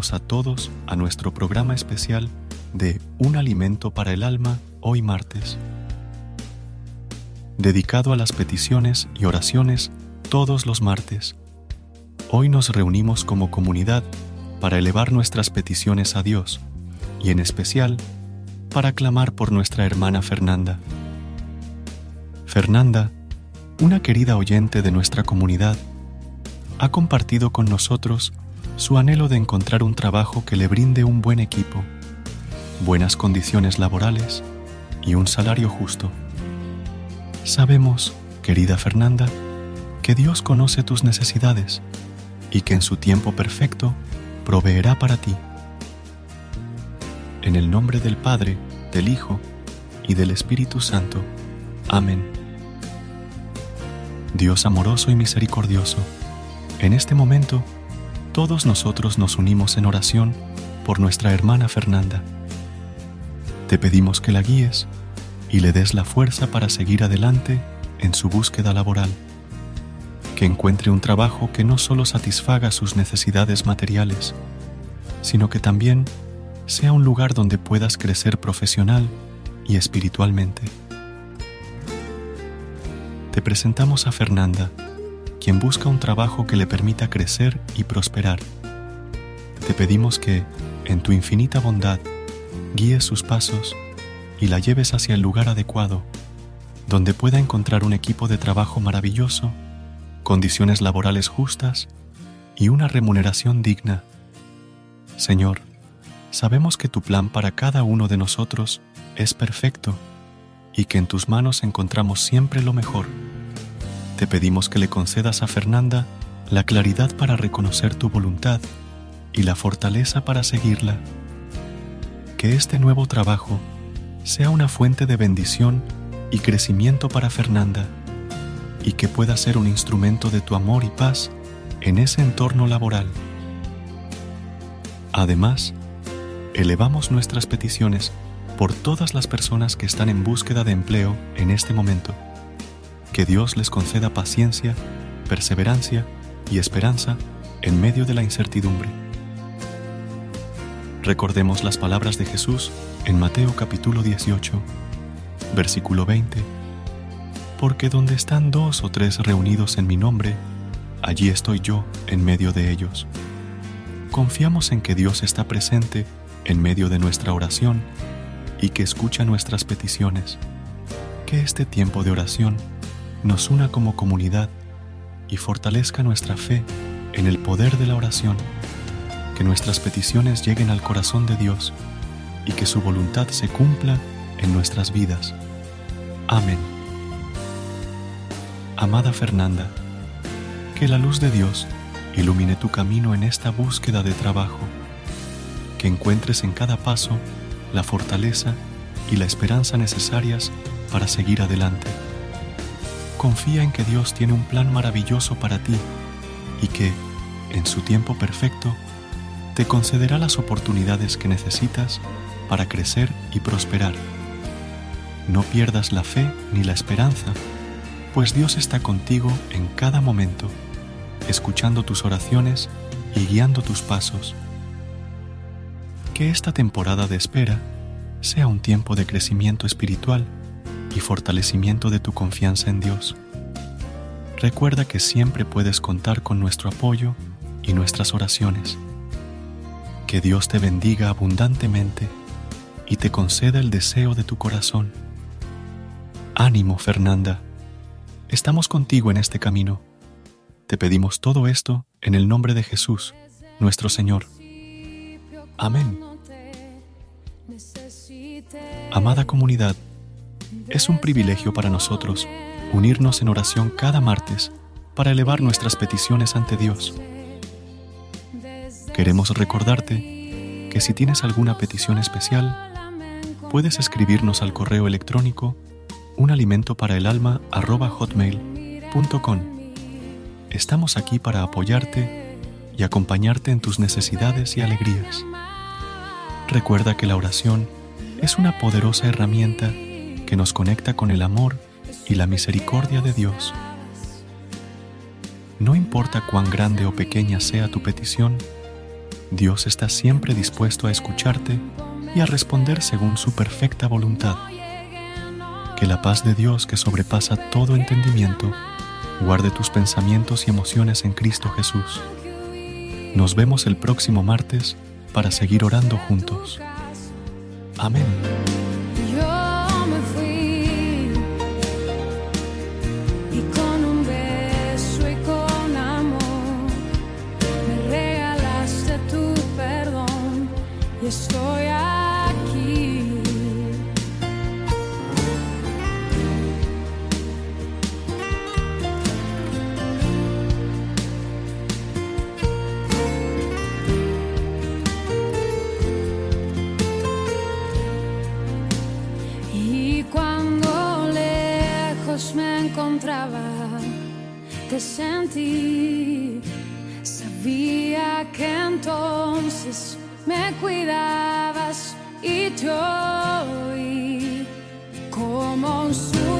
A todos a nuestro programa especial de Un alimento para el alma hoy martes, dedicado a las peticiones y oraciones todos los martes. Hoy nos reunimos como comunidad para elevar nuestras peticiones a Dios y en especial para clamar por nuestra hermana Fernanda. Fernanda, una querida oyente de nuestra comunidad, ha compartido con nosotros su anhelo de encontrar un trabajo que le brinde un buen equipo, buenas condiciones laborales y un salario justo. Sabemos, querida Fernanda, que Dios conoce tus necesidades y que en su tiempo perfecto proveerá para ti. En el nombre del Padre, del Hijo y del Espíritu Santo. Amén. Dios amoroso y misericordioso, en este momento, todos nosotros nos unimos en oración por nuestra hermana Fernanda. Te pedimos que la guíes y le des la fuerza para seguir adelante en su búsqueda laboral, que encuentre un trabajo que no solo satisfaga sus necesidades materiales, sino que también sea un lugar donde puedas crecer profesional y espiritualmente. Te presentamos a Fernanda, quien busca un trabajo que le permita crecer y prosperar. Te pedimos que, en tu infinita bondad, guíes sus pasos y la lleves hacia el lugar adecuado, donde pueda encontrar un equipo de trabajo maravilloso, condiciones laborales justas y una remuneración digna. Señor, sabemos que tu plan para cada uno de nosotros es perfecto y que en tus manos encontramos siempre lo mejor te pedimos que le concedas a Fernanda la claridad para reconocer tu voluntad y la fortaleza para seguirla. Que este nuevo trabajo sea una fuente de bendición y crecimiento para Fernanda y que pueda ser un instrumento de tu amor y paz en ese entorno laboral. Además, elevamos nuestras peticiones por todas las personas que están en búsqueda de empleo en este momento que Dios les conceda paciencia, perseverancia y esperanza en medio de la incertidumbre. Recordemos las palabras de Jesús en Mateo capítulo 18, versículo 20. Porque donde están dos o tres reunidos en mi nombre, allí estoy yo en medio de ellos. Confiamos en que Dios está presente en medio de nuestra oración y que escucha nuestras peticiones. Que este tiempo de oración nos una como comunidad y fortalezca nuestra fe en el poder de la oración, que nuestras peticiones lleguen al corazón de Dios y que su voluntad se cumpla en nuestras vidas. Amén. Amada Fernanda, que la luz de Dios ilumine tu camino en esta búsqueda de trabajo, que encuentres en cada paso la fortaleza y la esperanza necesarias para seguir adelante confía en que Dios tiene un plan maravilloso para ti y que, en su tiempo perfecto, te concederá las oportunidades que necesitas para crecer y prosperar. No pierdas la fe ni la esperanza, pues Dios está contigo en cada momento escuchando tus oraciones y guiando tus pasos. Que esta temporada de espera sea un tiempo de crecimiento espiritual y fortalecimiento de tu confianza en Dios. Recuerda que siempre puedes contar con nuestro apoyo y nuestras oraciones. Que Dios te bendiga abundantemente y te conceda el deseo de tu corazón. Ánimo, Fernanda. Estamos contigo en este camino. Te pedimos todo esto en el nombre de Jesús, nuestro Señor. Amén. Amada comunidad, es un privilegio para nosotros unirnos en oración cada martes para elevar nuestras peticiones ante Dios. Queremos recordarte que si tienes alguna petición especial, puedes escribirnos al correo electrónico unalimentoparaalalma.com. Estamos aquí para apoyarte y acompañarte en tus necesidades y alegrías. Recuerda que la oración es una poderosa herramienta que nos conecta con el amor y la misericordia de Dios. No importa cuán grande o pequeña sea tu petición, Dios está siempre dispuesto a escucharte y a responder según su perfecta voluntad. Que la paz de Dios que sobrepasa todo entendimiento guarde tus pensamientos y emociones en Cristo Jesús. Nos vemos el próximo martes para seguir orando juntos. Amén. Te sentí, sabía que entonces me cuidabas y oí como un susurro